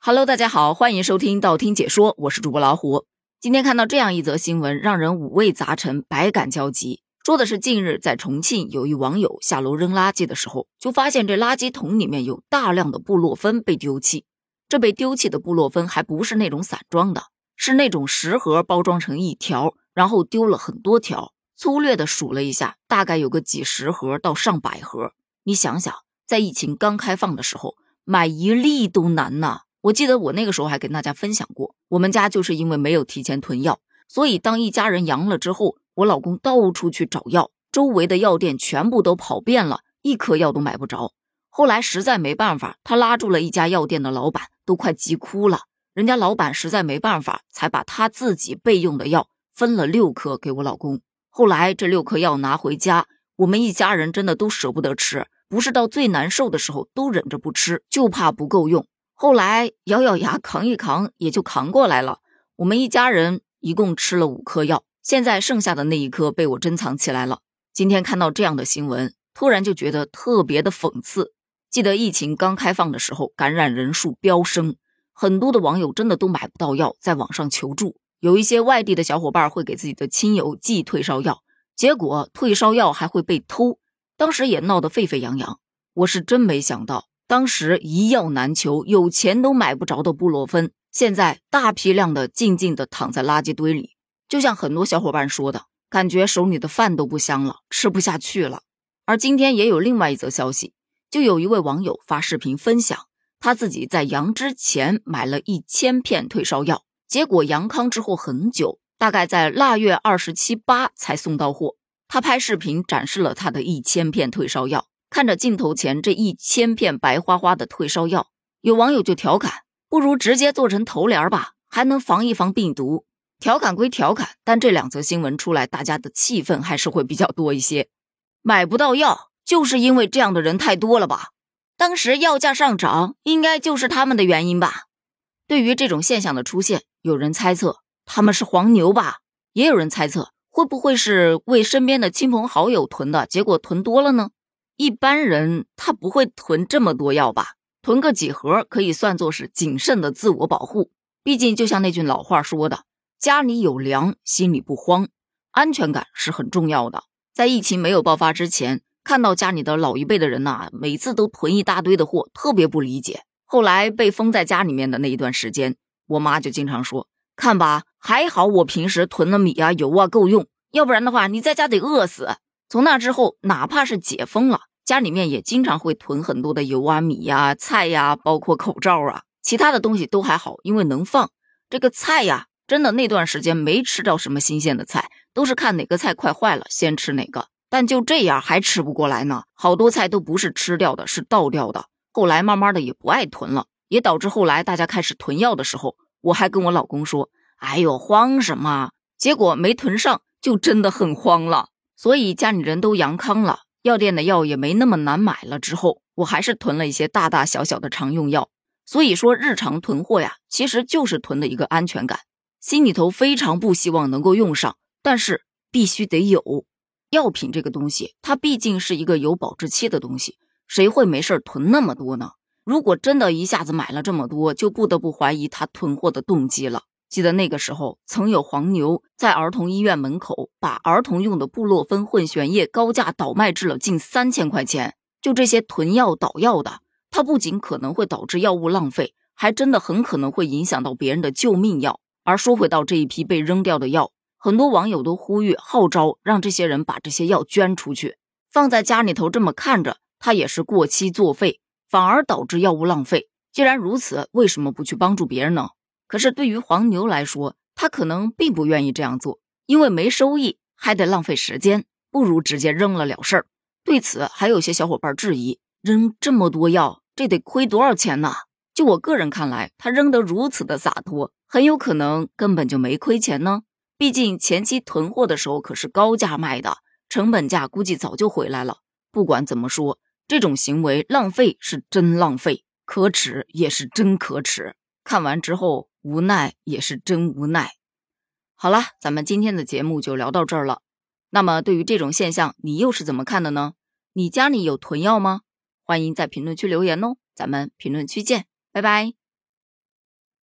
Hello，大家好，欢迎收听道听解说，我是主播老虎。今天看到这样一则新闻，让人五味杂陈，百感交集。说的是近日在重庆，有一网友下楼扔垃圾的时候，就发现这垃圾桶里面有大量的布洛芬被丢弃。这被丢弃的布洛芬还不是那种散装的，是那种十盒包装成一条，然后丢了很多条。粗略的数了一下，大概有个几十盒到上百盒。你想想，在疫情刚开放的时候，买一粒都难呐。我记得我那个时候还跟大家分享过，我们家就是因为没有提前囤药，所以当一家人阳了之后，我老公到处去找药，周围的药店全部都跑遍了，一颗药都买不着。后来实在没办法，他拉住了一家药店的老板，都快急哭了。人家老板实在没办法，才把他自己备用的药分了六颗给我老公。后来这六颗药拿回家，我们一家人真的都舍不得吃，不是到最难受的时候都忍着不吃，就怕不够用。后来咬咬牙扛一扛，也就扛过来了。我们一家人一共吃了五颗药，现在剩下的那一颗被我珍藏起来了。今天看到这样的新闻，突然就觉得特别的讽刺。记得疫情刚开放的时候，感染人数飙升，很多的网友真的都买不到药，在网上求助。有一些外地的小伙伴会给自己的亲友寄退烧药，结果退烧药还会被偷，当时也闹得沸沸扬扬。我是真没想到。当时一药难求，有钱都买不着的布洛芬，现在大批量的静静的躺在垃圾堆里。就像很多小伙伴说的，感觉手里的饭都不香了，吃不下去了。而今天也有另外一则消息，就有一位网友发视频分享，他自己在阳之前买了一千片退烧药，结果阳康之后很久，大概在腊月二十七八才送到货。他拍视频展示了他的一千片退烧药。看着镜头前这一千片白花花的退烧药，有网友就调侃：“不如直接做成头帘吧，还能防一防病毒。”调侃归调侃，但这两则新闻出来，大家的气氛还是会比较多一些。买不到药，就是因为这样的人太多了吧？当时药价上涨，应该就是他们的原因吧？对于这种现象的出现，有人猜测他们是黄牛吧？也有人猜测会不会是为身边的亲朋好友囤的，结果囤多了呢？一般人他不会囤这么多药吧？囤个几盒可以算作是谨慎的自我保护。毕竟，就像那句老话说的：“家里有粮，心里不慌。”安全感是很重要的。在疫情没有爆发之前，看到家里的老一辈的人呐，每次都囤一大堆的货，特别不理解。后来被封在家里面的那一段时间，我妈就经常说：“看吧，还好我平时囤的米啊、油啊够用，要不然的话，你在家得饿死。”从那之后，哪怕是解封了，家里面也经常会囤很多的油啊、米呀、菜呀，包括口罩啊，其他的东西都还好，因为能放。这个菜呀，真的那段时间没吃到什么新鲜的菜，都是看哪个菜快坏了先吃哪个。但就这样还吃不过来呢，好多菜都不是吃掉的，是倒掉的。后来慢慢的也不爱囤了，也导致后来大家开始囤药的时候，我还跟我老公说：“哎呦，慌什么？”结果没囤上，就真的很慌了。所以家里人都阳康了，药店的药也没那么难买了。之后我还是囤了一些大大小小的常用药。所以说日常囤货呀，其实就是囤的一个安全感。心里头非常不希望能够用上，但是必须得有。药品这个东西，它毕竟是一个有保质期的东西，谁会没事囤那么多呢？如果真的一下子买了这么多，就不得不怀疑他囤货的动机了。记得那个时候，曾有黄牛在儿童医院门口把儿童用的布洛芬混悬液高价倒卖至了近三千块钱。就这些囤药倒药的，它不仅可能会导致药物浪费，还真的很可能会影响到别人的救命药。而说回到这一批被扔掉的药，很多网友都呼吁号召让这些人把这些药捐出去，放在家里头这么看着，它也是过期作废，反而导致药物浪费。既然如此，为什么不去帮助别人呢？可是对于黄牛来说，他可能并不愿意这样做，因为没收益，还得浪费时间，不如直接扔了了事儿。对此，还有些小伙伴质疑：扔这么多药，这得亏多少钱呢？就我个人看来，他扔得如此的洒脱，很有可能根本就没亏钱呢。毕竟前期囤货的时候可是高价卖的，成本价估计早就回来了。不管怎么说，这种行为浪费是真浪费，可耻也是真可耻。看完之后。无奈也是真无奈。好了，咱们今天的节目就聊到这儿了。那么，对于这种现象，你又是怎么看的呢？你家里有囤药吗？欢迎在评论区留言哦。咱们评论区见，拜拜。